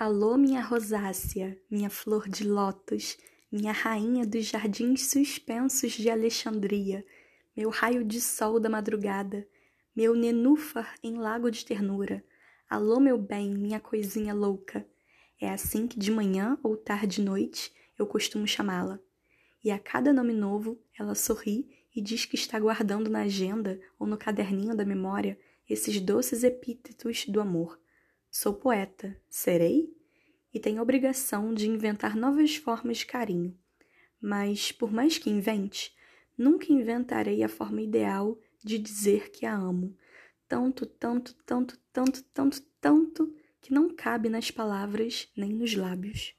Alô, minha rosácea, minha flor de lótus, minha rainha dos jardins suspensos de Alexandria, meu raio de sol da madrugada, meu nenúfar em lago de ternura. Alô, meu bem, minha coisinha louca. É assim que de manhã ou tarde noite eu costumo chamá-la. E a cada nome novo ela sorri e diz que está guardando na agenda ou no caderninho da memória esses doces epítetos do amor. Sou poeta, serei? E tenho obrigação de inventar novas formas de carinho. Mas, por mais que invente, nunca inventarei a forma ideal de dizer que a amo. Tanto, tanto, tanto, tanto, tanto, tanto, que não cabe nas palavras nem nos lábios.